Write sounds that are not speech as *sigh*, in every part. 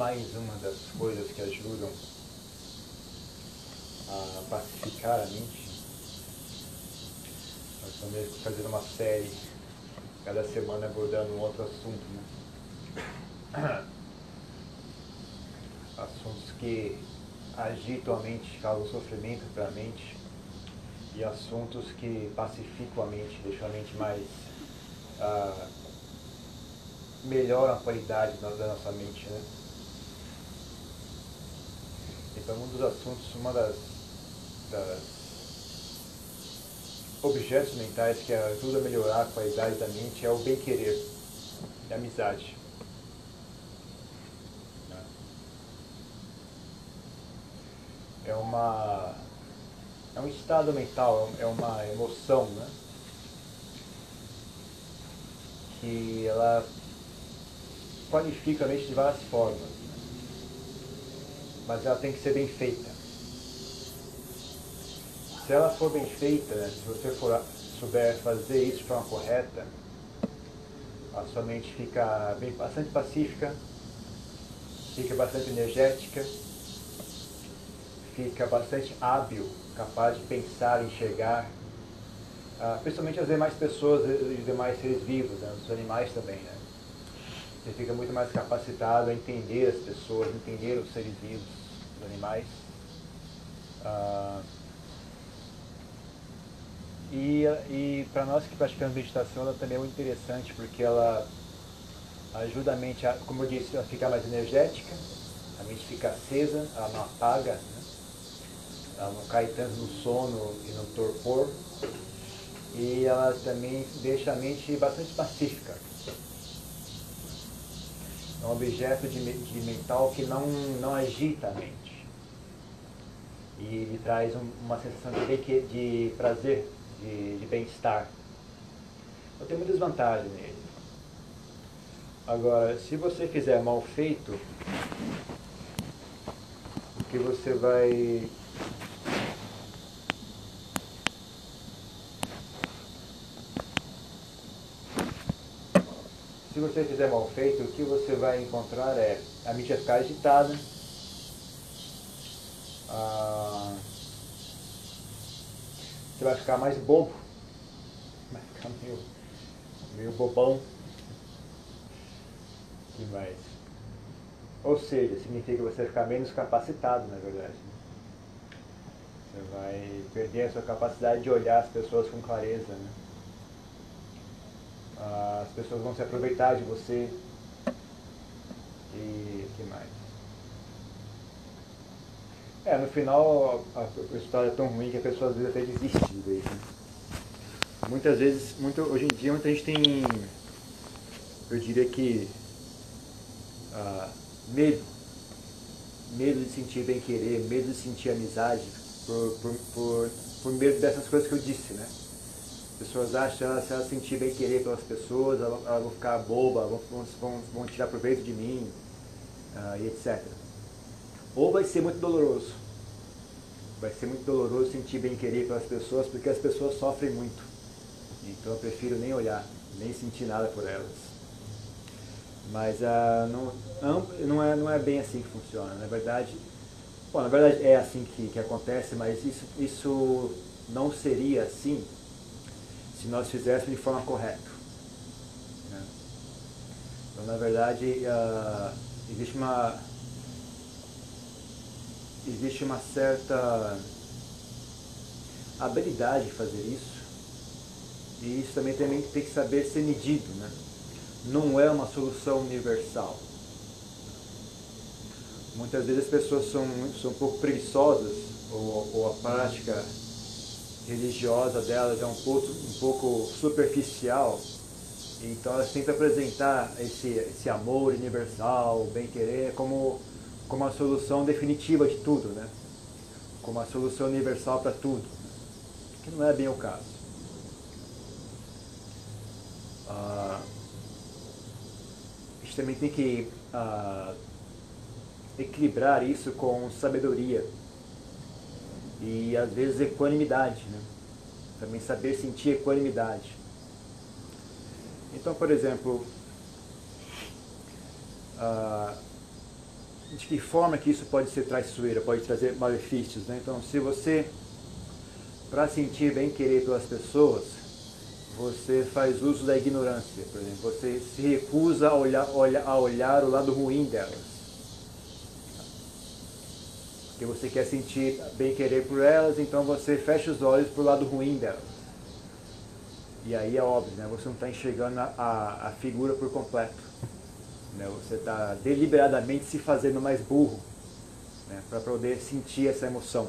mais uma das coisas que ajudam a pacificar a mente. Nós estamos fazendo uma série cada semana abordando um outro assunto, né? *coughs* Assuntos que agitam a mente, causam sofrimento para a mente e assuntos que pacificam a mente, deixam a mente mais. Ah, melhoram a qualidade da nossa mente, né? Então, um dos assuntos, uma das, das objetos mentais que ajuda a melhorar a qualidade da mente é o bem-querer, a amizade. É uma é um estado mental, é uma emoção, né? Que ela qualifica a mente de várias formas? Mas ela tem que ser bem feita. Se ela for bem feita, né? se você for, souber fazer isso de forma correta, a sua mente fica bem, bastante pacífica, fica bastante energética, fica bastante hábil capaz de pensar, enxergar, ah, principalmente as demais pessoas os demais seres vivos, né, os animais também. Né? Você fica muito mais capacitado a entender as pessoas, entender os seres vivos, os animais. Ah, e e para nós que praticamos meditação, ela também é muito interessante, porque ela ajuda a mente, a, como eu disse, a ficar mais energética, a mente fica acesa, ela não apaga, né? ela não cai tanto no sono e no torpor, e ela também deixa a mente bastante pacífica. É um objeto de, de mental que não, não agita a mente. E ele traz um, uma sensação de, de prazer, de, de bem-estar. Então tem muitas vantagens nele. Agora, se você fizer mal feito, o que você vai se você fizer mal feito, o que você vai encontrar é a vai ficar agitada, ah, você vai ficar mais bobo, vai ficar meio, meio bobão. que mais? Ou seja, significa que você vai ficar menos capacitado, na verdade. Você vai perder a sua capacidade de olhar as pessoas com clareza. Né? as pessoas vão se aproveitar de você. E que mais? É, no final a, a história é tão ruim que a pessoa às vezes até desiste de vez. Né? Muitas vezes, muito, hoje em dia muita gente tem, eu diria que, ah, medo. Medo de sentir bem querer, medo de sentir amizade, por, por, por, por medo dessas coisas que eu disse, né? pessoas acham que se ela sentir bem querer pelas pessoas, elas, elas vão ficar boba, vão, vão, vão tirar proveito de mim, uh, e etc. Ou vai ser muito doloroso. Vai ser muito doloroso sentir bem querer pelas pessoas, porque as pessoas sofrem muito. Então eu prefiro nem olhar, nem sentir nada por elas. Mas uh, não, não, é, não é bem assim que funciona. Na verdade, bom, na verdade é assim que, que acontece, mas isso, isso não seria assim se nós fizéssemos de forma correta. Né? Então, na verdade, uh, existe uma existe uma certa habilidade de fazer isso e isso também tem, tem que saber ser medido, né? Não é uma solução universal. Muitas vezes as pessoas são, são um pouco preguiçosas ou, ou a prática religiosa delas é um pouco, um pouco superficial, então elas tentam apresentar esse, esse amor universal, bem-querer, como, como a solução definitiva de tudo, né? como a solução universal para tudo, que não é bem o caso. Ah, a gente também tem que ah, equilibrar isso com sabedoria e às vezes equanimidade, né? Também saber sentir equanimidade. Então, por exemplo, ah, de que forma que isso pode ser traiçoeira, pode trazer malefícios. Né? Então, se você, para sentir bem querer pelas pessoas, você faz uso da ignorância, por exemplo, você se recusa a olhar, olhar, a olhar o lado ruim delas. Porque você quer sentir bem querer por elas, então você fecha os olhos para o lado ruim delas. E aí é óbvio, né? você não está enxergando a, a, a figura por completo. Né? Você está deliberadamente se fazendo mais burro né? para poder sentir essa emoção.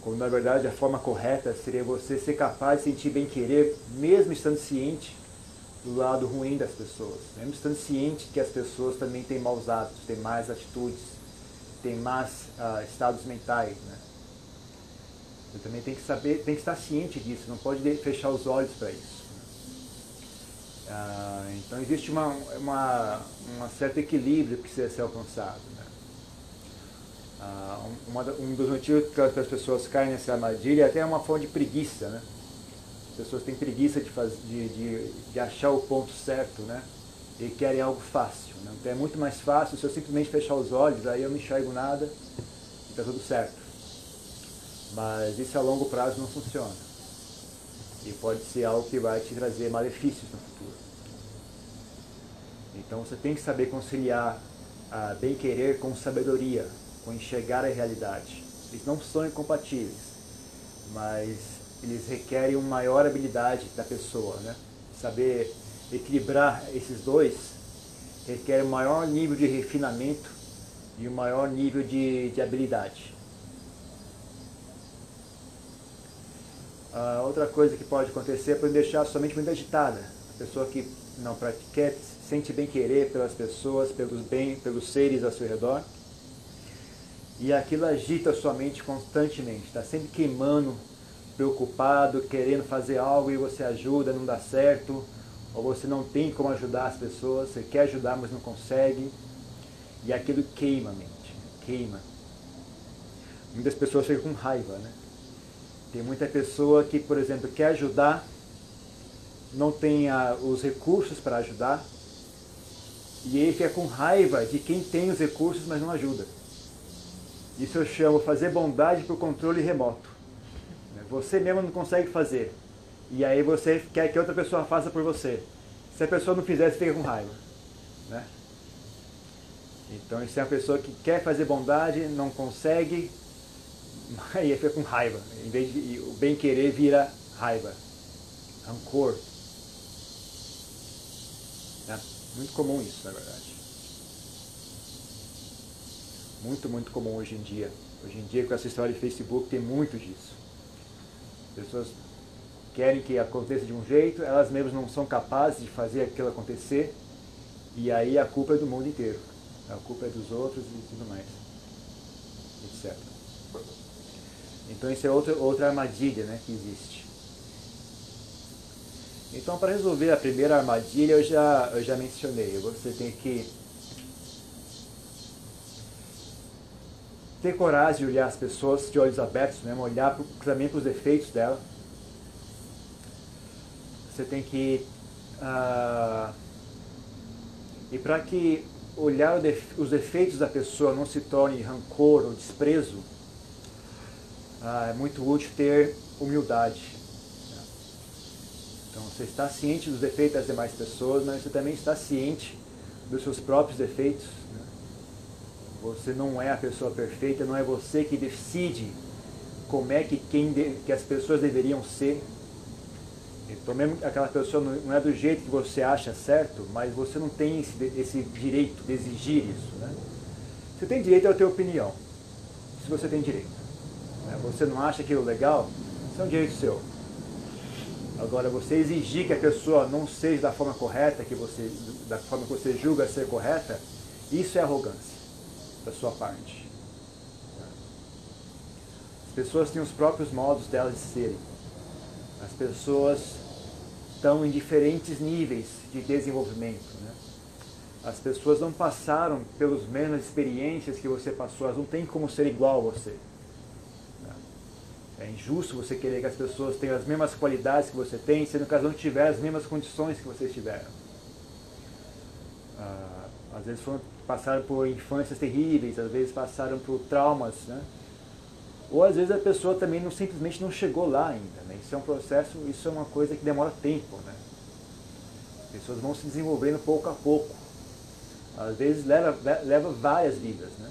Quando na verdade a forma correta seria você ser capaz de sentir bem querer, mesmo estando ciente do lado ruim das pessoas, mesmo estando ciente que as pessoas também têm maus hábitos, têm más atitudes, têm más uh, estados mentais. Né? Você também tem que saber, tem que estar ciente disso, não pode fechar os olhos para isso. Ah, então existe uma, uma, uma certo equilíbrio que precisa ser alcançado. Né? Ah, uma, um dos motivos que as pessoas caem nessa armadilha é até uma forma de preguiça. Né? As pessoas têm preguiça de, faz, de, de, de achar o ponto certo né? e querem algo fácil. Né? Então é muito mais fácil se eu simplesmente fechar os olhos, aí eu não enxergo nada e está tudo certo. Mas isso a longo prazo não funciona. E pode ser algo que vai te trazer malefícios no futuro. Então você tem que saber conciliar a bem-querer com sabedoria, com enxergar a realidade. Eles não são incompatíveis, mas eles requerem uma maior habilidade da pessoa. Né? Saber equilibrar esses dois requer um maior nível de refinamento e um maior nível de, de habilidade. Uh, outra coisa que pode acontecer é deixar sua mente muito agitada. A pessoa que não pratica, sente bem querer pelas pessoas, pelos bem, pelos seres ao seu redor. E aquilo agita a sua mente constantemente, está sempre queimando, preocupado, querendo fazer algo e você ajuda, não dá certo, ou você não tem como ajudar as pessoas, você quer ajudar, mas não consegue. E aquilo queima a mente, queima. Muitas pessoas ficam com raiva, né? Tem muita pessoa que, por exemplo, quer ajudar, não tem a, os recursos para ajudar, e ele fica com raiva de quem tem os recursos, mas não ajuda. Isso eu chamo fazer bondade por controle remoto. Você mesmo não consegue fazer. E aí você quer que outra pessoa faça por você. Se a pessoa não fizer, você fica com raiva. Né? Então isso é uma pessoa que quer fazer bondade, não consegue, *laughs* aí fica com raiva. Em vez de o bem querer vira raiva, rancor. É muito comum isso, na verdade. Muito, muito comum hoje em dia. Hoje em dia, com essa história de Facebook, tem muito disso. As pessoas querem que aconteça de um jeito, elas mesmas não são capazes de fazer aquilo acontecer, e aí a culpa é do mundo inteiro. A culpa é dos outros e tudo mais. Etc. Então isso é outra, outra armadilha né, que existe. Então para resolver a primeira armadilha eu já, eu já mencionei. Você tem que ter coragem de olhar as pessoas de olhos abertos mesmo, olhar também para os defeitos dela. Você tem que. Uh, e para que olhar os defeitos da pessoa não se torne rancor ou desprezo, ah, é muito útil ter humildade. Então você está ciente dos defeitos das demais pessoas, mas você também está ciente dos seus próprios defeitos. Né? Você não é a pessoa perfeita, não é você que decide como é que, quem de, que as pessoas deveriam ser. Então mesmo aquela pessoa não é do jeito que você acha certo, mas você não tem esse, esse direito de exigir isso. Né? Você tem direito a ter opinião, se você tem direito. Né? Você não acha aquilo legal? Isso é um direito seu. Agora, você exigir que a pessoa não seja da forma correta, que você, da forma que você julga ser correta, isso é arrogância da sua parte. As pessoas têm os próprios modos delas de serem. As pessoas estão em diferentes níveis de desenvolvimento. Né? As pessoas não passaram pelas mesmas experiências que você passou, elas não têm como ser igual a você. É injusto você querer que as pessoas tenham as mesmas qualidades que você tem, sendo que elas não tiverem as mesmas condições que vocês tiveram. Ah, às vezes foram, passaram por infâncias terríveis, às vezes passaram por traumas, né? Ou às vezes a pessoa também não, simplesmente não chegou lá ainda. Né? Isso é um processo, isso é uma coisa que demora tempo. Né? As pessoas vão se desenvolvendo pouco a pouco. Às vezes leva, leva várias vidas. Né?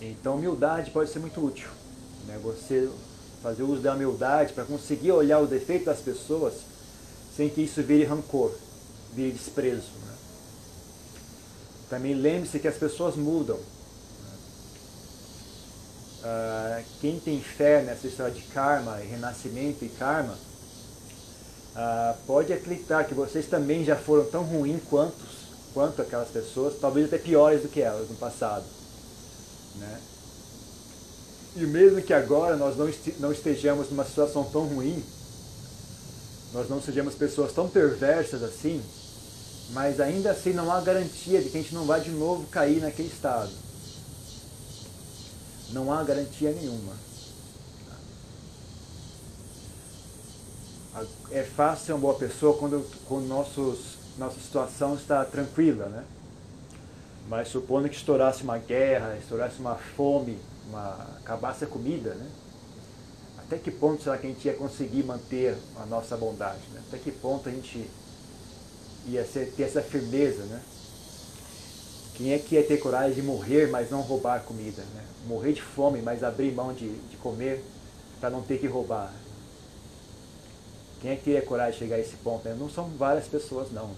Então humildade pode ser muito útil. Né? Você fazer uso da humildade para conseguir olhar o defeito das pessoas sem que isso vire rancor, vire desprezo. Também lembre-se que as pessoas mudam. Uh, quem tem fé nessa história de karma, renascimento e karma, uh, pode acreditar que vocês também já foram tão ruins quanto, quanto aquelas pessoas, talvez até piores do que elas no passado. Né? E mesmo que agora nós não, estejamos numa situação tão ruim, nós não sejamos pessoas tão perversas assim, mas ainda assim não há garantia de que a gente não vai de novo cair naquele estado. Não há garantia nenhuma. É fácil ser uma boa pessoa quando, quando nossos, nossa situação está tranquila, né? Mas supondo que estourasse uma guerra, estourasse uma fome, uma, acabasse a comida, né? Até que ponto será que a gente ia conseguir manter a nossa bondade? Né? Até que ponto a gente ia ser, ter essa firmeza, né? Quem é que ia ter coragem de morrer, mas não roubar comida? Né? Morrer de fome, mas abrir mão de, de comer para não ter que roubar? Quem é que teria coragem de chegar a esse ponto? Né? Não são várias pessoas, não.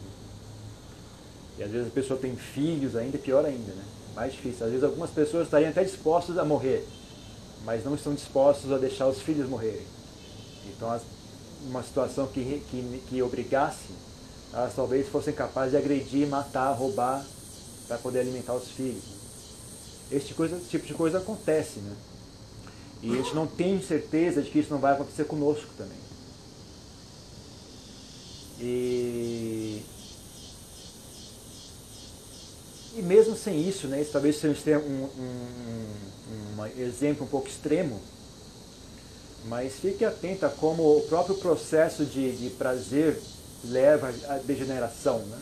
Às vezes a pessoa tem filhos ainda, pior ainda, né? Mais difícil. Às vezes algumas pessoas estariam até dispostas a morrer, mas não estão dispostos a deixar os filhos morrerem. Então, uma situação que, que, que obrigasse elas talvez fossem capazes de agredir, matar, roubar para poder alimentar os filhos. Este coisa, tipo de coisa acontece, né? E a gente não tem certeza de que isso não vai acontecer conosco também. E, e mesmo sem isso, né, isso talvez seja um, um, um, um exemplo um pouco extremo, mas fique atento a como o próprio processo de, de prazer leva à degeneração. Né?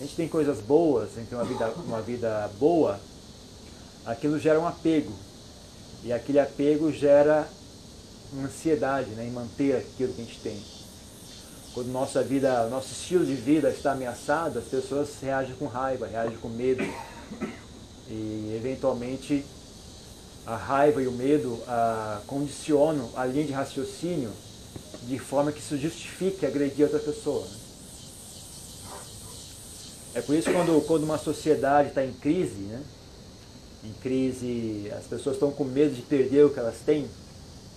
A gente tem coisas boas, a gente tem uma vida, uma vida boa, aquilo gera um apego. E aquele apego gera ansiedade né, em manter aquilo que a gente tem. Quando nossa vida, nosso estilo de vida está ameaçado, as pessoas reagem com raiva, reagem com medo. E eventualmente a raiva e o medo ah, condicionam a linha de raciocínio de forma que isso justifique agredir outra pessoa. Né? É por isso que quando, quando uma sociedade está em crise, né? em crise, as pessoas estão com medo de perder o que elas têm,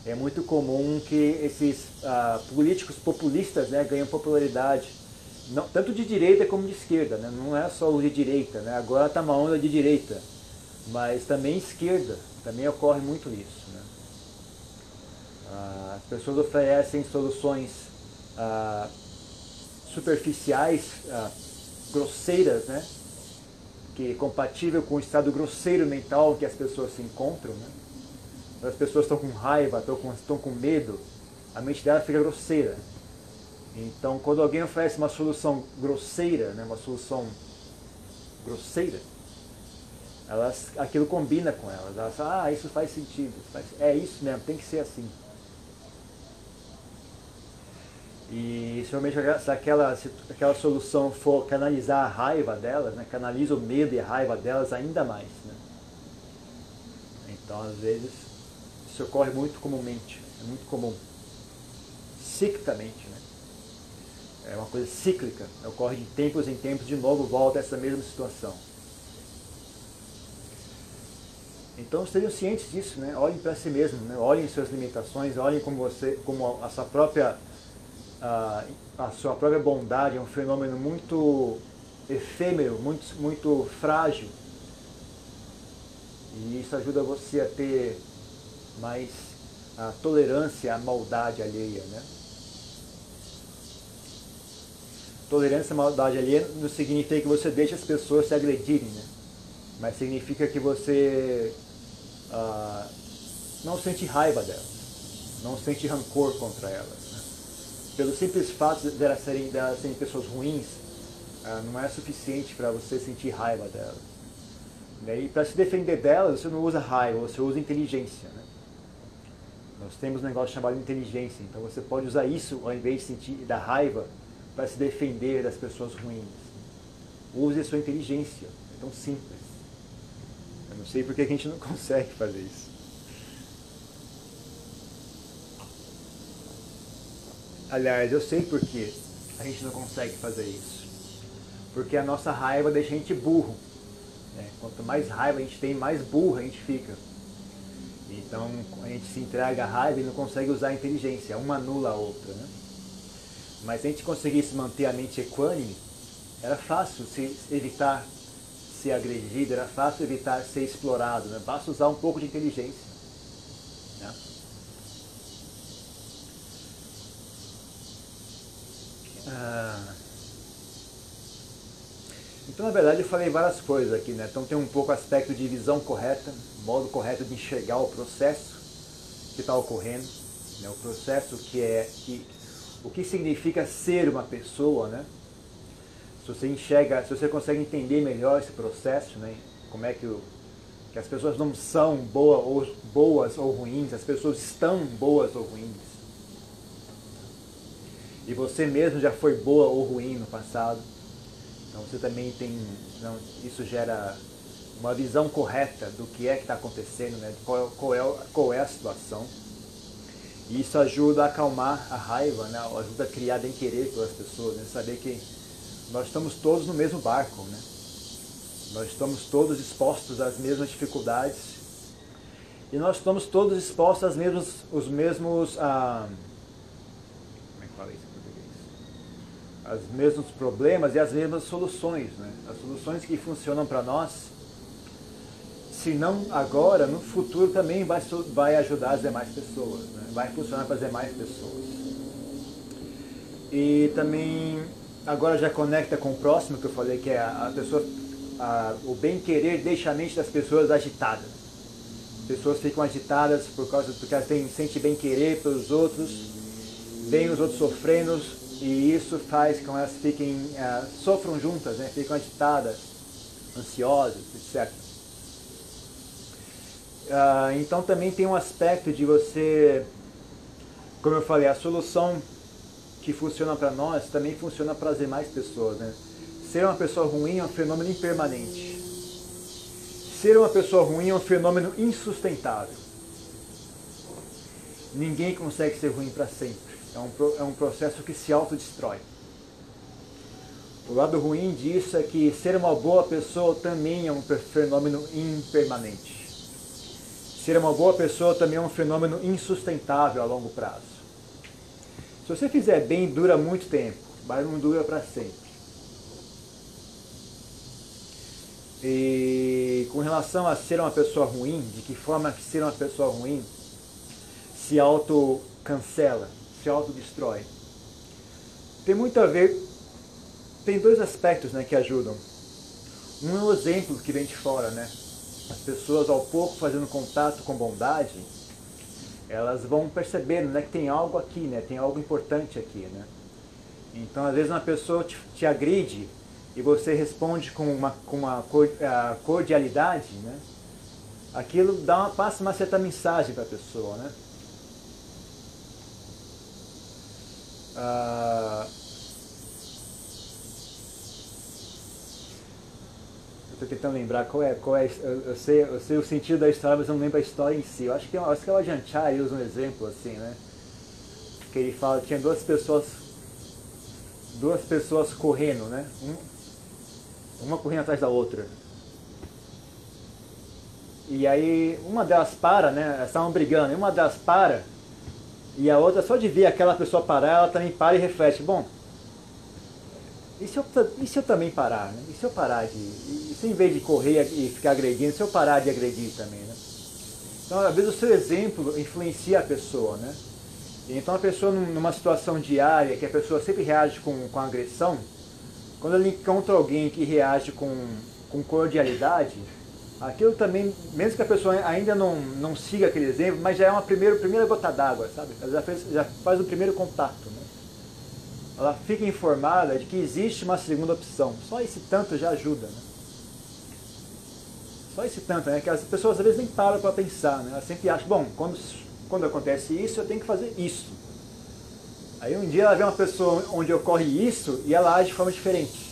é muito comum que esses ah, políticos populistas né, ganhem popularidade, não, tanto de direita como de esquerda, né? não é só o de direita, né? agora está uma onda de direita, mas também esquerda, também ocorre muito isso. Ah, as pessoas oferecem soluções ah, superficiais, grosseiras, né? que é compatível com o estado grosseiro mental que as pessoas se encontram. Né? As pessoas estão com raiva, estão com, estão com medo, a mente dela fica grosseira. Então, quando alguém oferece uma solução grosseira, né, uma solução grosseira, elas, aquilo combina com elas. Elas falam, ah, isso faz sentido. Faz, é isso mesmo, tem que ser assim. E realmente se aquela, se aquela solução for canalizar a raiva delas, né, canaliza o medo e a raiva delas ainda mais. Né? Então, às vezes, isso ocorre muito comumente, é muito comum. Ciclicamente. Né? É uma coisa cíclica, ocorre de tempos em tempos, de novo volta essa mesma situação. Então estejam cientes disso, né? olhem para si mesmo, né? olhem suas limitações, olhem como você, como a sua própria a, a sua própria bondade é um fenômeno muito efêmero, muito, muito frágil. E isso ajuda você a ter mais a tolerância à maldade alheia. Né? Tolerância à maldade alheia não significa que você deixa as pessoas se agredirem. Né? mas significa que você ah, não sente raiva delas, não sente rancor contra elas. Né? Pelo simples fato de elas serem, de elas serem pessoas ruins, ah, não é suficiente para você sentir raiva delas. Né? E para se defender delas, você não usa raiva, você usa inteligência. Né? Nós temos um negócio chamado inteligência, então você pode usar isso ao invés de sentir da raiva para se defender das pessoas ruins. Use a sua inteligência, é tão simples. Eu não sei por que a gente não *laughs* consegue fazer isso. Aliás, eu sei por que a gente não consegue fazer isso. Porque a nossa raiva deixa a gente burro. Né? Quanto mais raiva a gente tem, mais burro a gente fica. Então a gente se entrega à raiva e não consegue usar a inteligência, uma anula a outra. Né? Mas se a gente conseguisse manter a mente equânime, era fácil se evitar ser agredido, era fácil evitar ser explorado, né? basta usar um pouco de inteligência. Né? Ah. Então, na verdade, eu falei várias coisas aqui, né? Então tem um pouco aspecto de visão correta, modo correto de enxergar o processo que está ocorrendo, né? o processo que é que, o que significa ser uma pessoa, né? Se você enxerga, se você consegue entender melhor esse processo, né? Como é que, o, que as pessoas não são boa ou, boas ou ruins, as pessoas estão boas ou ruins. E você mesmo já foi boa ou ruim no passado então você também tem, não, isso gera uma visão correta do que é que está acontecendo, né? qual, qual, é, qual é a situação. E isso ajuda a acalmar a raiva, né? ajuda a criar bem querer pelas pessoas, né? saber que nós estamos todos no mesmo barco, né? nós estamos todos expostos às mesmas dificuldades e nós estamos todos expostos aos mesmos, os mesmos ah, os mesmos problemas e as mesmas soluções. Né? As soluções que funcionam para nós, se não agora, no futuro também vai, vai ajudar as demais pessoas, né? vai funcionar para as demais pessoas. E também, agora já conecta com o próximo que eu falei, que é a, a pessoa, a, o bem-querer deixa a mente das pessoas agitada. As pessoas ficam agitadas por causa porque elas têm, sentem bem-querer pelos outros, veem os outros sofrendo, e isso faz com que elas fiquem, uh, sofram juntas, né? ficam agitadas, ansiosas, etc. Ah, então também tem um aspecto de você, como eu falei, a solução que funciona para nós também funciona para as demais pessoas. Né? Ser uma pessoa ruim é um fenômeno impermanente. Ser uma pessoa ruim é um fenômeno insustentável. Ninguém consegue ser ruim para sempre. É um, é um processo que se autodestrói. O lado ruim disso é que ser uma boa pessoa também é um fenômeno impermanente. Ser uma boa pessoa também é um fenômeno insustentável a longo prazo. Se você fizer bem, dura muito tempo, mas não dura para sempre. E com relação a ser uma pessoa ruim, de que forma que ser uma pessoa ruim se auto-cancela? se autodestrói. Tem muito a ver, tem dois aspectos né, que ajudam. Um é o exemplo que vem de fora, né? As pessoas ao pouco fazendo contato com bondade, elas vão percebendo né, que tem algo aqui, né? Tem algo importante aqui, né? Então, às vezes uma pessoa te, te agride e você responde com uma, com uma cordialidade, né? Aquilo dá uma, passa uma certa mensagem para a pessoa, né? Ah, Estou tentando lembrar qual é, qual é eu, eu, sei, eu sei o sentido da história, mas eu não lembro a história em si. Eu acho que, acho que é o Ajanchari usa um exemplo assim, né? Que ele fala que tinha duas pessoas, duas pessoas correndo, né? Um, uma correndo atrás da outra. E aí uma delas para, né? Elas estavam brigando, e uma delas para e a outra, só de ver aquela pessoa parar, ela também para e reflete, bom, e se eu, e se eu também parar? Né? E se eu parar de. E se em vez de correr e ficar agredindo, se eu parar de agredir também, né? Então, às vezes o seu exemplo influencia a pessoa, né? Então a pessoa numa situação diária, que a pessoa sempre reage com, com agressão, quando ele encontra alguém que reage com, com cordialidade, aquilo também, mesmo que a pessoa ainda não, não siga aquele exemplo, mas já é uma primeira, primeira gota d'água, sabe? Ela já, fez, já faz o primeiro contato. Né? Ela fica informada de que existe uma segunda opção. Só esse tanto já ajuda. Né? Só esse tanto, né? Que as pessoas às vezes nem param para pensar. Né? Elas sempre acham, bom, quando, quando acontece isso, eu tenho que fazer isso. Aí um dia ela vê uma pessoa onde ocorre isso e ela age de forma diferente.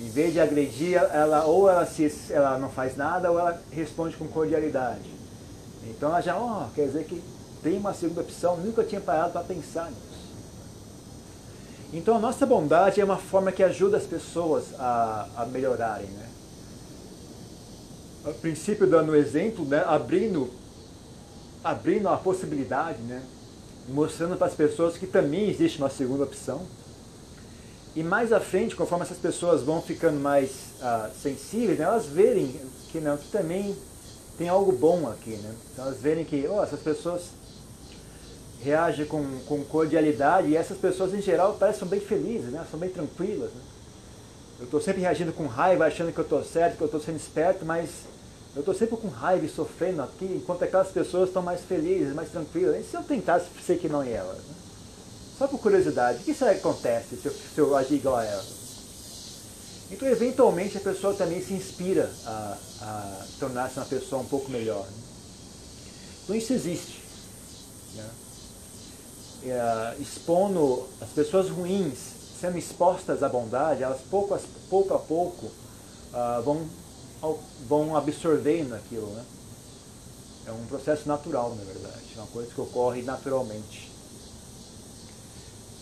Em vez de agredir, ela ou ela, se, ela não faz nada ou ela responde com cordialidade. Então ela já, ó, oh, quer dizer que tem uma segunda opção, nunca tinha parado para pensar nisso. Então a nossa bondade é uma forma que ajuda as pessoas a, a melhorarem. Né? A princípio dando exemplo, né? abrindo, abrindo a possibilidade, né? mostrando para as pessoas que também existe uma segunda opção e mais à frente, conforme essas pessoas vão ficando mais ah, sensíveis, né, elas verem que, não, que também tem algo bom aqui. Né? Então elas verem que oh, essas pessoas reagem com, com cordialidade e essas pessoas em geral parecem bem felizes, né? são bem tranquilas. Né? Eu estou sempre reagindo com raiva, achando que eu estou certo, que eu estou sendo esperto, mas eu estou sempre com raiva e sofrendo aqui, enquanto aquelas pessoas estão mais felizes, mais tranquilas. E se eu tentasse ser que não elas? Né? Só por curiosidade, o que será que acontece se eu, se eu agir igual a ela? Então, eventualmente, a pessoa também se inspira a, a tornar-se uma pessoa um pouco melhor. Né? Então, isso existe. Né? É, expondo as pessoas ruins, sendo expostas à bondade, elas pouco a pouco, a pouco uh, vão, vão absorvendo aquilo. Né? É um processo natural, na verdade, é uma coisa que ocorre naturalmente.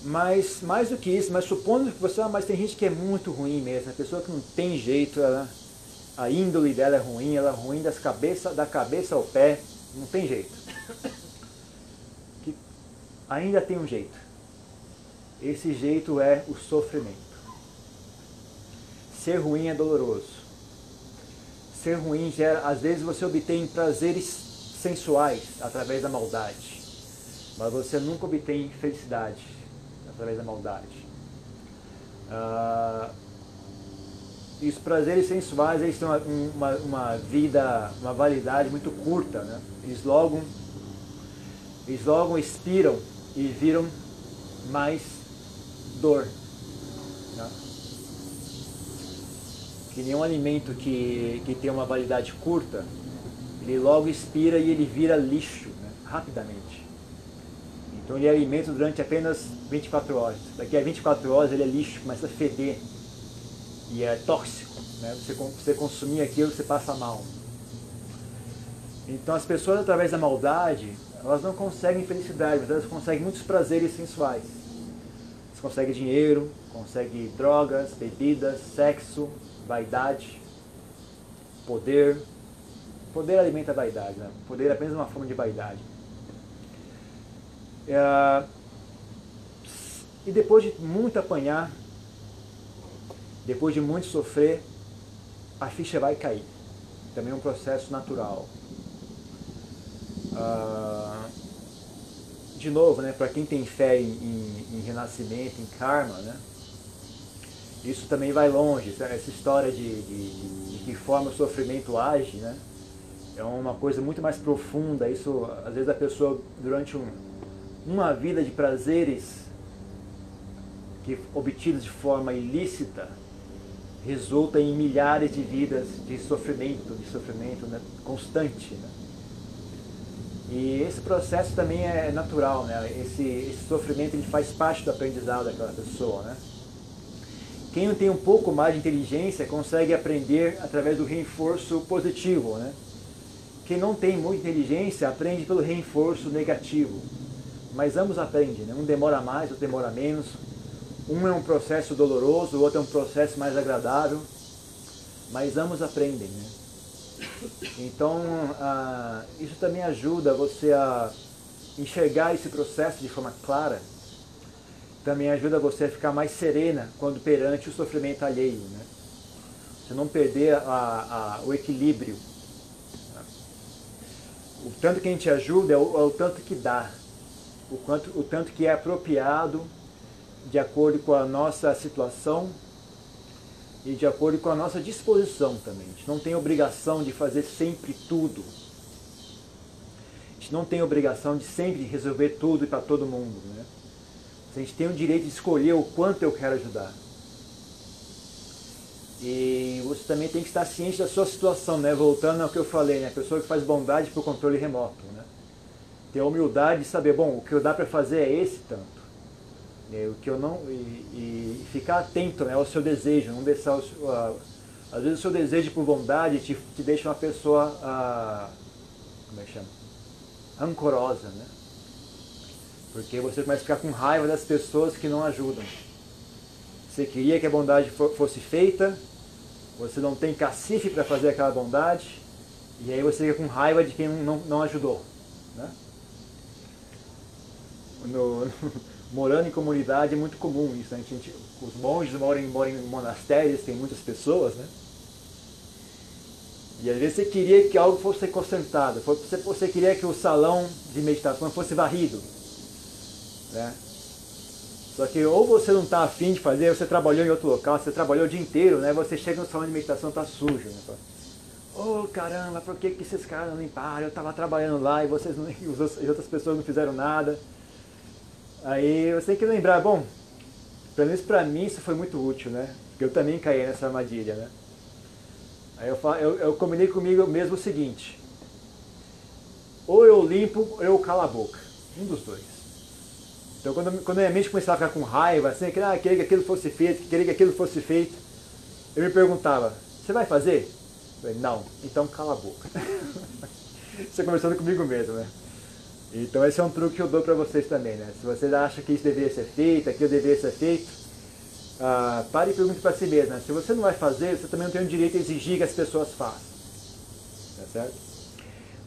Mas, mais do que isso, mas supondo que você, ah, mas tem gente que é muito ruim mesmo, a pessoa que não tem jeito, ela, a índole dela é ruim, ela é ruim das cabeça, da cabeça ao pé, não tem jeito. Ainda tem um jeito. Esse jeito é o sofrimento. Ser ruim é doloroso. Ser ruim gera, às vezes você obtém prazeres sensuais através da maldade, mas você nunca obtém felicidade através da maldade. Uh, e os prazeres sensuais eles têm uma, uma, uma, vida, uma validade muito curta. Né? Eles, logo, eles logo expiram e viram mais dor. Né? Que nenhum alimento que, que tem uma validade curta, ele logo expira e ele vira lixo né? rapidamente. Então ele é alimento durante apenas 24 horas. Daqui a 24 horas ele é lixo, começa a feder e é tóxico. Né? Você, você consumir aquilo, você passa mal. Então as pessoas através da maldade, elas não conseguem felicidade, mas elas conseguem muitos prazeres sensuais. Elas conseguem dinheiro, conseguem drogas, bebidas, sexo, vaidade, poder. Poder alimenta a vaidade, né? Poder é apenas uma forma de vaidade. É, e depois de muito apanhar, depois de muito sofrer, a ficha vai cair. Também é um processo natural. Ah, de novo, né, para quem tem fé em, em, em, renascimento, em karma, né, isso também vai longe. Essa história de, de, de que forma o sofrimento age, né, é uma coisa muito mais profunda. Isso, às vezes, a pessoa, durante um, uma vida de prazeres que obtidos de forma ilícita resulta em milhares de vidas de sofrimento, de sofrimento né, constante. Né? E esse processo também é natural, né? esse, esse sofrimento ele faz parte do aprendizado daquela pessoa. Né? Quem tem um pouco mais de inteligência consegue aprender através do reforço positivo. Né? Quem não tem muita inteligência aprende pelo reforço negativo mas ambos aprendem, né? um demora mais, outro demora menos, um é um processo doloroso, o outro é um processo mais agradável, mas ambos aprendem. Né? Então, ah, isso também ajuda você a enxergar esse processo de forma clara, também ajuda você a ficar mais serena quando perante o sofrimento alheio. Né? Você não perder a, a, o equilíbrio. O tanto que a gente ajuda é o, é o tanto que dá o, quanto, o tanto que é apropriado de acordo com a nossa situação e de acordo com a nossa disposição também. A gente não tem obrigação de fazer sempre tudo. A gente não tem obrigação de sempre resolver tudo para todo mundo. Né? A gente tem o direito de escolher o quanto eu quero ajudar. E você também tem que estar ciente da sua situação, né? Voltando ao que eu falei, né? A pessoa que faz bondade por controle remoto, né? Ter a humildade de saber, bom, o que eu dá para fazer é esse tanto. É, o que eu não e, e, ficar atento né, ao seu desejo, não deixar o, às vezes o seu desejo por bondade te, te deixa uma pessoa como é que chama? ancorosa, né? Porque você começa a ficar com raiva das pessoas que não ajudam. Você queria que a bondade fosse feita, você não tem cacife para fazer aquela bondade, e aí você fica com raiva de quem não, não ajudou. Né? No, no, morando em comunidade é muito comum isso. Né? Gente, os monges moram, moram em monastérios, tem muitas pessoas, né? E às vezes você queria que algo fosse concentrado, você, queria que o salão de meditação fosse varrido. Né? Só que ou você não está afim de fazer, você trabalhou em outro local, você trabalhou o dia inteiro, né? Você chega no salão de meditação está sujo. Né? Oh caramba, por que, que esses caras não limparam? Eu estava trabalhando lá e vocês não, *laughs* e as outras pessoas não fizeram nada. Aí você tem que lembrar, bom, pelo menos para mim isso foi muito útil, né? Porque eu também caí nessa armadilha, né? Aí eu, eu, eu combinei comigo mesmo o seguinte, ou eu limpo ou eu calo a boca, um dos dois. Então quando, quando minha mente começava a ficar com raiva, assim, que, ah, queria que aquilo fosse feito, queria que aquilo fosse feito, eu me perguntava, você vai fazer? Eu falei, não, então cala a boca. *laughs* Você conversando comigo mesmo, né? Então esse é um truque que eu dou para vocês também, né? Se você acha que isso deveria ser feito, aquilo deveria ser feito, ah, pare e pergunte para si mesmo. Né? Se você não vai fazer, você também não tem o direito a exigir que as pessoas façam. Tá certo?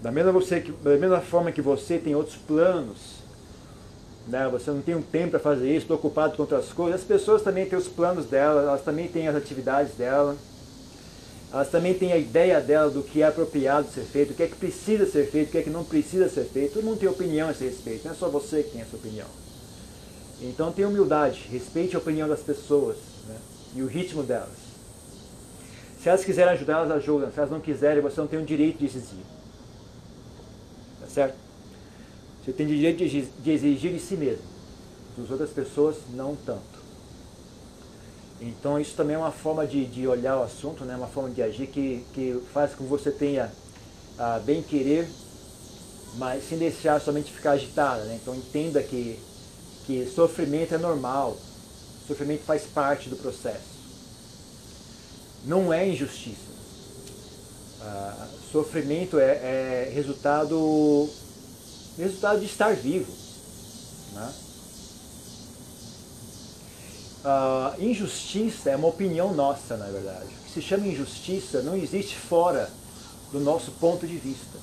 Da mesma, você, da mesma forma que você tem outros planos, né? você não tem um tempo para fazer isso, estou ocupado com outras coisas, as pessoas também têm os planos delas, elas também têm as atividades delas elas também têm a ideia dela do que é apropriado ser feito, o que é que precisa ser feito, o que é que não precisa ser feito. Todo mundo tem opinião a esse respeito, não é só você que tem essa opinião. Então tenha humildade, respeite a opinião das pessoas né? e o ritmo delas. Se elas quiserem ajudar, elas ajudam. Se elas não quiserem, você não tem o direito de exigir. Tá certo? Você tem o direito de exigir de si mesmo. Dos outras pessoas, não tanto. Então isso também é uma forma de, de olhar o assunto, né? uma forma de agir que, que faz com que você tenha ah, bem querer, mas sem deixar somente ficar agitada. Né? Então entenda que, que sofrimento é normal, sofrimento faz parte do processo. Não é injustiça. Ah, sofrimento é, é, resultado, resultado de estar vivo. Né? Uh, injustiça é uma opinião nossa, na verdade. O que se chama injustiça não existe fora do nosso ponto de vista.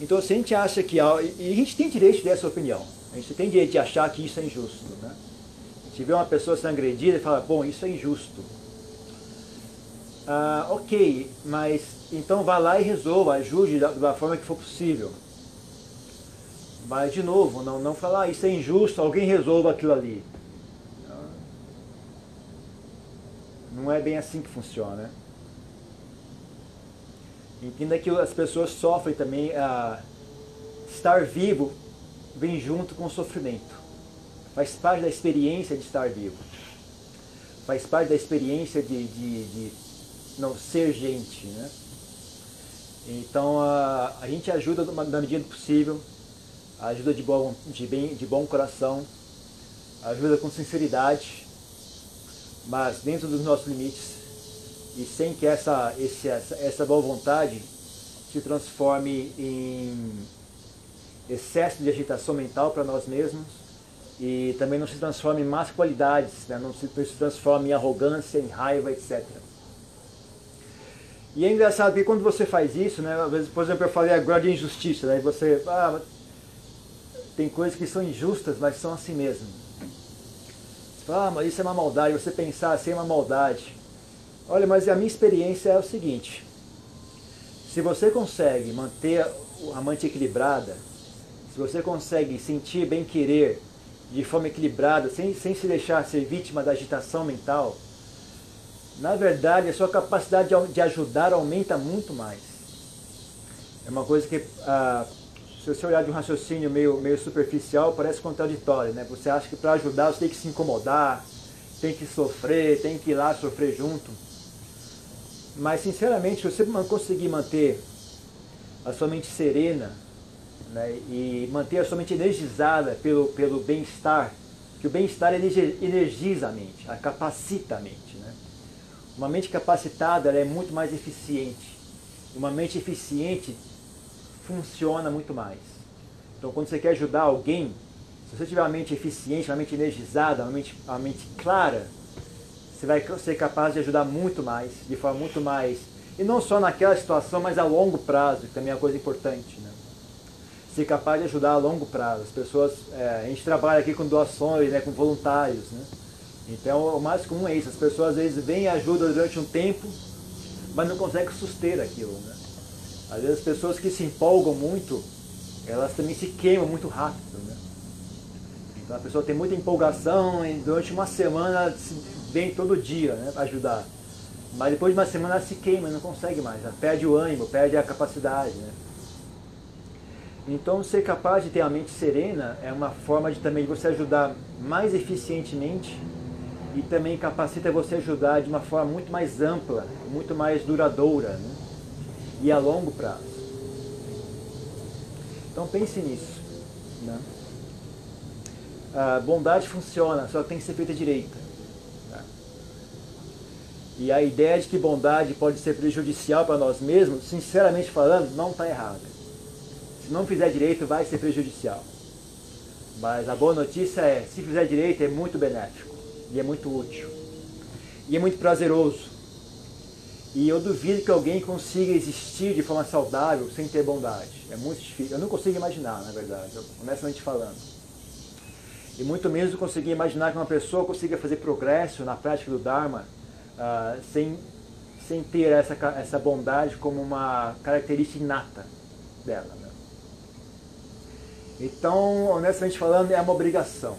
Então, se a gente acha que. E a gente tem direito dessa opinião. A gente tem direito de achar que isso é injusto. Né? A gente vê uma pessoa sendo agredida e fala: bom, isso é injusto. Ah, ok, mas então vá lá e resolva, ajude da, da forma que for possível. Mas, de novo, não, não falar: ah, isso é injusto, alguém resolva aquilo ali. Não é bem assim que funciona. Entenda que as pessoas sofrem também. a estar vivo vem junto com o sofrimento. Faz parte da experiência de estar vivo. Faz parte da experiência de, de, de não ser gente. Né? Então a, a gente ajuda na medida do possível, ajuda de bom, de, bem, de bom coração, ajuda com sinceridade mas dentro dos nossos limites e sem que essa, esse, essa, essa boa vontade se transforme em excesso de agitação mental para nós mesmos e também não se transforme em más qualidades, né? não se, se transforme em arrogância, em raiva, etc. E é engraçado porque quando você faz isso, né, vezes, por exemplo, eu falei agora de injustiça, né, você, ah, tem coisas que são injustas, mas são assim mesmo. Ah, mas isso é uma maldade, você pensar assim é uma maldade. Olha, mas a minha experiência é o seguinte: se você consegue manter a mente equilibrada, se você consegue sentir bem querer de forma equilibrada, sem, sem se deixar ser vítima da agitação mental, na verdade, a sua capacidade de ajudar aumenta muito mais. É uma coisa que, ah, se você olhar de um raciocínio meio, meio superficial, parece contraditório. Né? Você acha que para ajudar você tem que se incomodar, tem que sofrer, tem que ir lá sofrer junto. Mas, sinceramente, se você conseguir manter a sua mente serena né, e manter a sua mente energizada pelo, pelo bem-estar, que o bem-estar energiza a mente, a capacita a mente. Né? Uma mente capacitada é muito mais eficiente. Uma mente eficiente funciona muito mais. Então, quando você quer ajudar alguém, se você tiver uma mente eficiente, uma mente energizada, uma mente, uma mente clara, você vai ser capaz de ajudar muito mais, de forma muito mais. E não só naquela situação, mas a longo prazo, que também é uma coisa importante. Né? Ser capaz de ajudar a longo prazo. As pessoas, é, a gente trabalha aqui com doações, né, com voluntários. Né? Então o mais comum é isso. As pessoas às vezes vêm e ajudam durante um tempo, mas não conseguem suster aquilo. Né? Às vezes as pessoas que se empolgam muito, elas também se queimam muito rápido. Né? Então a pessoa tem muita empolgação e durante uma semana vem todo dia né, ajudar. Mas depois de uma semana ela se queima, não consegue mais, ela perde o ânimo, perde a capacidade. Né? Então ser capaz de ter a mente serena é uma forma de também de você ajudar mais eficientemente e também capacita você ajudar de uma forma muito mais ampla, muito mais duradoura. Né? E a longo prazo. Então pense nisso. Né? A bondade funciona, só tem que ser feita direita. Tá? E a ideia de que bondade pode ser prejudicial para nós mesmos, sinceramente falando, não está errada. Se não fizer direito, vai ser prejudicial. Mas a boa notícia é, se fizer direito, é muito benéfico e é muito útil. E é muito prazeroso. E eu duvido que alguém consiga existir de forma saudável sem ter bondade. É muito difícil. Eu não consigo imaginar, na verdade, honestamente falando. E muito menos eu consigo imaginar que uma pessoa consiga fazer progresso na prática do Dharma uh, sem, sem ter essa, essa bondade como uma característica inata dela. Né? Então, honestamente falando, é uma obrigação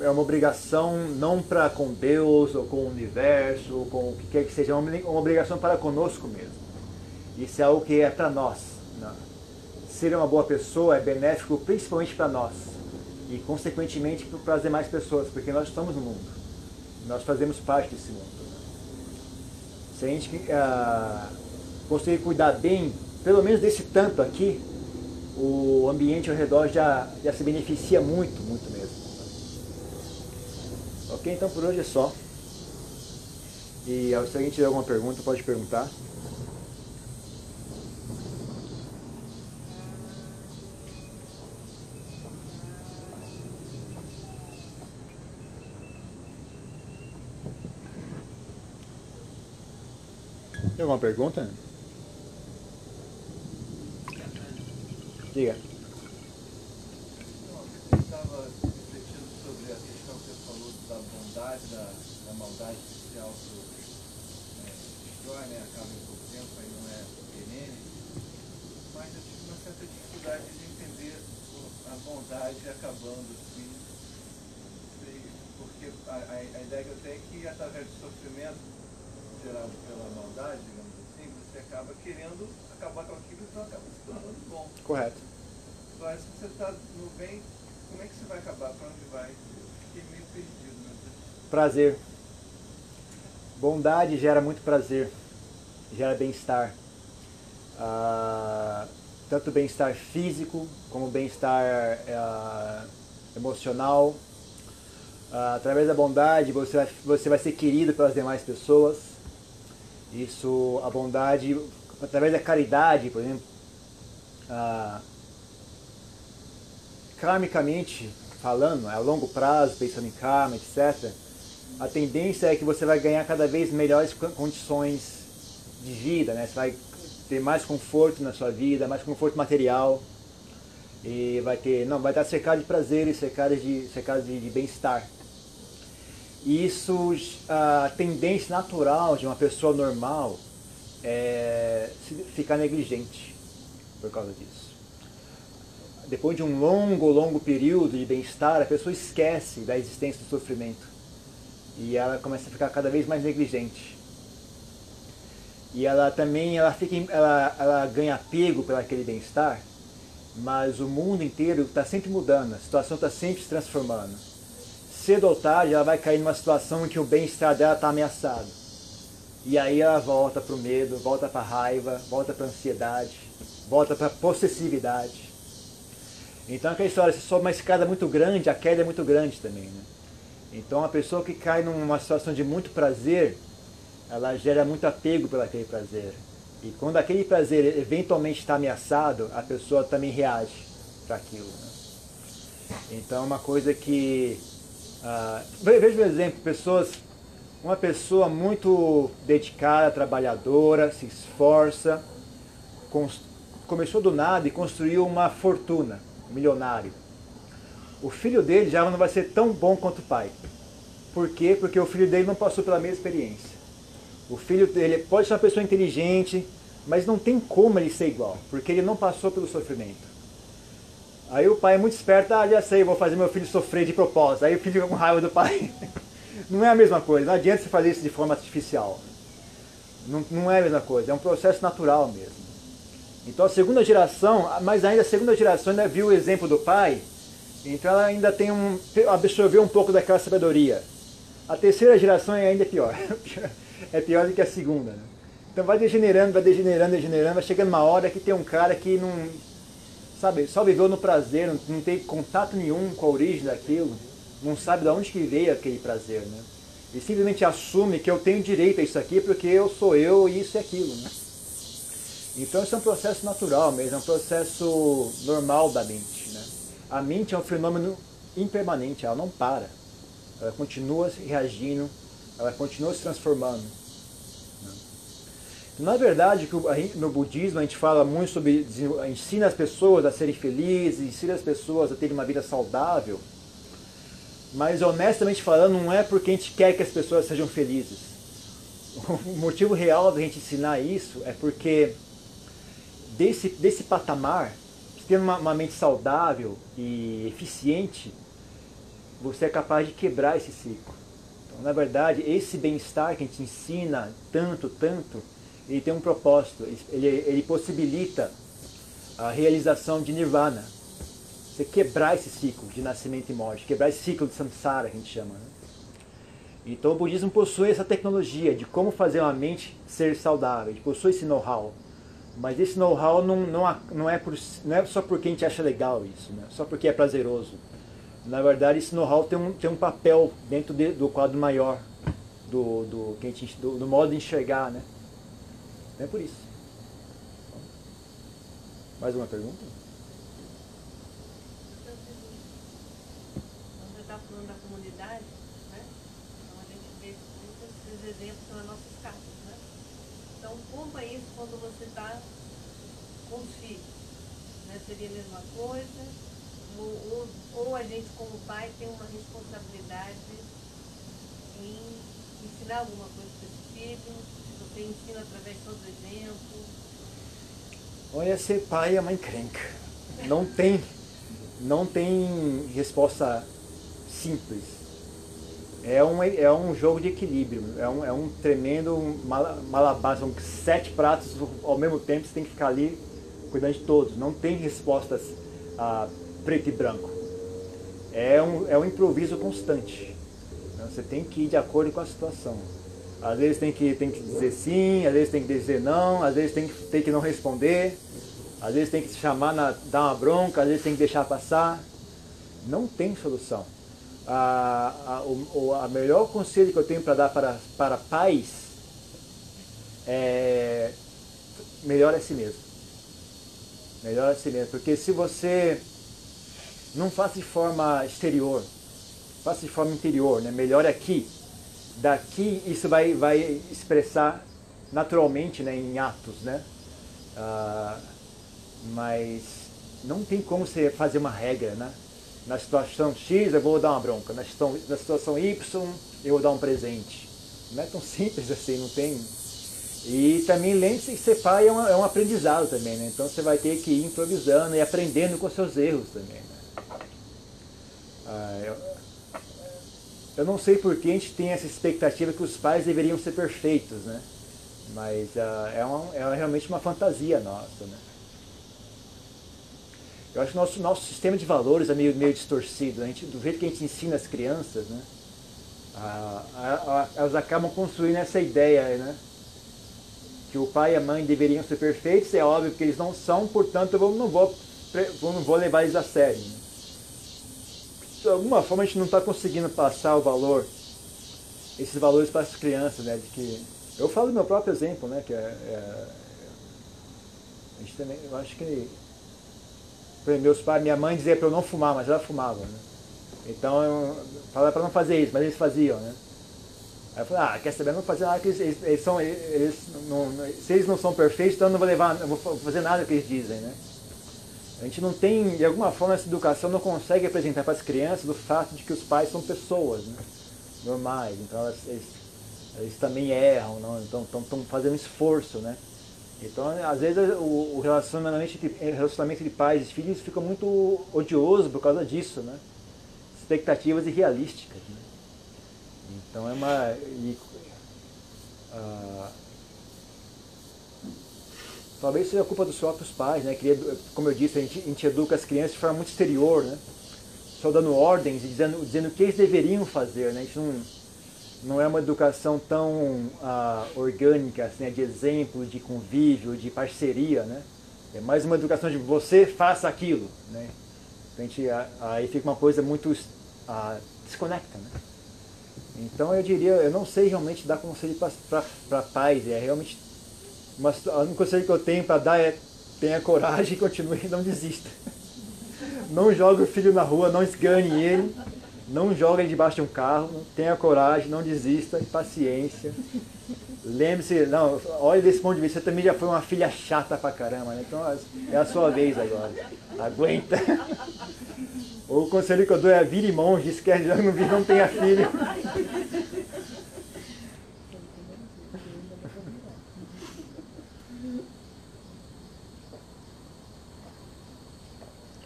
é uma obrigação não para com Deus ou com o universo ou com o que quer que seja, é uma, obrigação para conosco mesmo. Isso é algo que é para nós. Né? Ser uma boa pessoa é benéfico principalmente para nós e consequentemente para as demais pessoas, porque nós estamos no mundo. Nós fazemos parte desse mundo. Se a gente uh, conseguir cuidar bem, pelo menos desse tanto aqui, o ambiente ao redor já, já se beneficia muito, muito mesmo. Ok, então por hoje é só. E se alguém tiver alguma pergunta, pode perguntar. Tem alguma pergunta? Diga. Da maldade que se auto-destrói, né, acaba em pouco tempo, aí não é perene. Mas eu tive uma certa dificuldade de entender a bondade acabando assim, porque a, a, a ideia que eu tenho é que através do sofrimento gerado pela maldade, digamos assim, você acaba querendo acabar com aquilo, então acaba se tornando bom. Correto. Mas se você está no bem, como é que você vai acabar? Para onde vai? Fiquei meio perdido. Prazer. Bondade gera muito prazer, gera bem-estar. Ah, tanto bem-estar físico como bem-estar ah, emocional. Ah, através da bondade você vai, você vai ser querido pelas demais pessoas. Isso, a bondade, através da caridade, por exemplo, ah, karmicamente falando, a longo prazo, pensando em karma, etc., a tendência é que você vai ganhar cada vez melhores condições de vida, né? Você vai ter mais conforto na sua vida, mais conforto material e vai ter, não, vai estar cercado de prazeres, cercado de, cercado de, de bem-estar. Isso, a tendência natural de uma pessoa normal é ficar negligente por causa disso. Depois de um longo, longo período de bem-estar, a pessoa esquece da existência do sofrimento E ela começa a ficar cada vez mais negligente. E ela também ela fica, ela, ela ganha apego pelo aquele bem-estar, mas o mundo inteiro está sempre mudando, a situação está sempre se transformando. Cedo ou tarde ela vai cair numa situação em que o bem-estar dela está ameaçado. E aí ela volta para o medo, volta para a raiva, volta para a ansiedade, volta para a possessividade. Então aquela história, se sobe uma escada muito grande, a queda é muito grande também. Né? Então a pessoa que cai numa situação de muito prazer, ela gera muito apego pelo aquele prazer. E quando aquele prazer eventualmente está ameaçado, a pessoa também reage para aquilo. Né? Então é uma coisa que. Uh, veja um exemplo, pessoas. Uma pessoa muito dedicada, trabalhadora, se esforça, começou do nada e construiu uma fortuna, um milionário. O filho dele já não vai ser tão bom quanto o pai. Por quê? Porque o filho dele não passou pela mesma experiência. O filho dele pode ser uma pessoa inteligente, mas não tem como ele ser igual, porque ele não passou pelo sofrimento. Aí o pai é muito esperto, ah, já sei, vou fazer meu filho sofrer de propósito. Aí o filho fica com raiva do pai. *laughs* Não é a mesma coisa, não adianta você fazer isso de forma artificial. Não, não é a mesma coisa, é um processo natural mesmo. Então a segunda geração, mas ainda a segunda geração ainda viu o exemplo do pai, então ela ainda tem um, absorveu um pouco daquela sabedoria. A terceira geração é ainda pior. *laughs* é pior do que a segunda. Né? Então vai degenerando, vai degenerando, degenerando, vai chegando uma hora que tem um cara que não, sabe, só viveu no prazer, não, não tem contato nenhum com a origem daquilo, não sabe de onde que veio aquele prazer, né? E simplesmente assume que eu tenho direito a isso aqui porque eu sou eu e isso e aquilo, né? Então isso é um processo natural mesmo, é um processo normal da mente, né? A mente é um fenômeno impermanente, ela não para. Ela continua reagindo, ela continua se transformando. Na verdade, no budismo a gente fala muito sobre, ensina as pessoas a serem felizes, ensina as pessoas a terem uma vida saudável, mas honestamente falando, não é porque a gente quer que as pessoas sejam felizes. O motivo real da gente ensinar isso é porque desse, desse patamar, tendo uma, uma mente saudável e eficiente, você é capaz de quebrar esse ciclo. Então, na verdade, esse bem-estar que a gente ensina tanto, tanto, ele tem um propósito, ele, ele possibilita a realização de nirvana. Você quebrar esse ciclo de nascimento e morte, quebrar esse ciclo de samsara que a gente chama. Né? Então o budismo possui essa tecnologia de como fazer uma mente ser saudável, ele possui esse know-how. Mas esse know-how não, não, não, é não é só porque a gente acha legal isso, né? só porque é prazeroso. Na verdade, esse know-how tem um, tem um papel dentro de, do quadro maior, do, do, que a gente, do, do modo de enxergar, né? É por isso. Mais uma pergunta? Você está falando da comunidade, né? Então a gente vê muitos exemplos né? Então, é isso quando você está com os filhos? Né? Seria a mesma coisa? Ou, ou, a gente, como pai, tem uma responsabilidade em ensinar alguma coisa para esse filho? Você ensina através do exemplo? Olha, ser pai é uma encrenca. Não tem, não tem resposta simples. É um, é um jogo de equilíbrio, é um, é um tremendo malabar, são sete pratos ao mesmo tempo, você tem que ficar ali cuidando de todos. Não tem respostas ah, preto e branco. É um, é um improviso constante. Você tem que ir de acordo com a situação. Às vezes tem que, tem que dizer sim, às vezes tem que dizer não, às vezes tem que, tem que não responder, às vezes tem que chamar, na, dar uma bronca, às vezes tem que deixar passar. Não tem solução. A, a, o, a melhor conselho que eu tenho para dar para, para pais é melhor a si mesmo. Melhor a si mesmo. Porque se você não faz de forma exterior, faça de forma interior, né? melhor aqui daqui isso vai, vai expressar naturalmente né, em atos, né? Ah, mas não tem como você fazer uma regra, né? Na situação X eu vou dar uma bronca, na situação, na situação Y eu vou dar um presente. Não é tão simples *laughs* assim, não tem. E também lembre-se que ser pai é um, é um aprendizado também, né? Então você vai ter que ir improvisando e aprendendo com seus erros também. Né? Ah, eu, eu não sei por que a gente tem essa expectativa que os pais deveriam ser perfeitos, né? Mas uh, é, uma, é realmente uma fantasia nossa, né? Eu acho que o nosso, nosso sistema de valores é meio, meio distorcido. A gente, do jeito que a gente ensina as crianças, né? elas acabam construindo essa ideia, né? Que o pai e a mãe deveriam ser perfeitos, é óbvio que eles não são, portanto eu não vou, eu não vou levar eles a sério. Né? De alguma forma a gente não está conseguindo passar o valor, esses valores para as crianças, né? De que, eu falo do meu próprio exemplo, né? Que é, é a gente também, eu acho que meus pais, minha mãe dizia para eu não fumar, mas ela fumava, né? Então eu falava para não fazer isso, mas eles faziam, né? Aí eu falei, ah, quer saber, não fazer nada, que eles, eles, são, eles não, se eles não são perfeitos, então eu não vou levar, não vou fazer nada que eles dizem, né? A gente não tem, de alguma forma, essa educação não consegue apresentar para as crianças o fato de que os pais são pessoas, né? Normais, então eles, eles, eles também erram, não? então estão fazendo esforço, né? Então, às vezes, o, relacionamento, entre, relacionamento de pais e filhos fica muito odioso por causa disso, né? Expectativas irrealísticas. Né? Então, é uma... E, uh, talvez seja culpa dos próprios pais, né? Como eu disse, a gente, a gente educa as crianças de forma muito exterior, né? Só dando ordens e dizendo, dizendo o que eles deveriam fazer, né? A gente não não é uma educação tão ah, orgânica, assim, né, de exemplo, de convívio, de parceria, né? É mais uma educação de você faça aquilo, né? Então, a gente, aí fica uma coisa muito ah, desconecta, né? Então eu diria, eu não sei realmente dar conselho para pais, é realmente uma, único conselho que eu tenho para dar é tenha coragem e continue, *laughs* não desista. Não jogue o filho na rua, não esgane ele, não joga debaixo de um carro, tenha coragem, não desista, paciência. Lembre-se, não, olhe desse ponto de vista, você também já foi uma filha chata pra caramba, né? Então é a sua vez agora. Aguenta. O conselho que eu dou é vire monge, esquece, não, não tenha filho.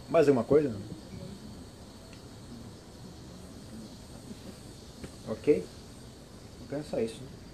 Mais alguma coisa? Não? Ok? Só isso. Né?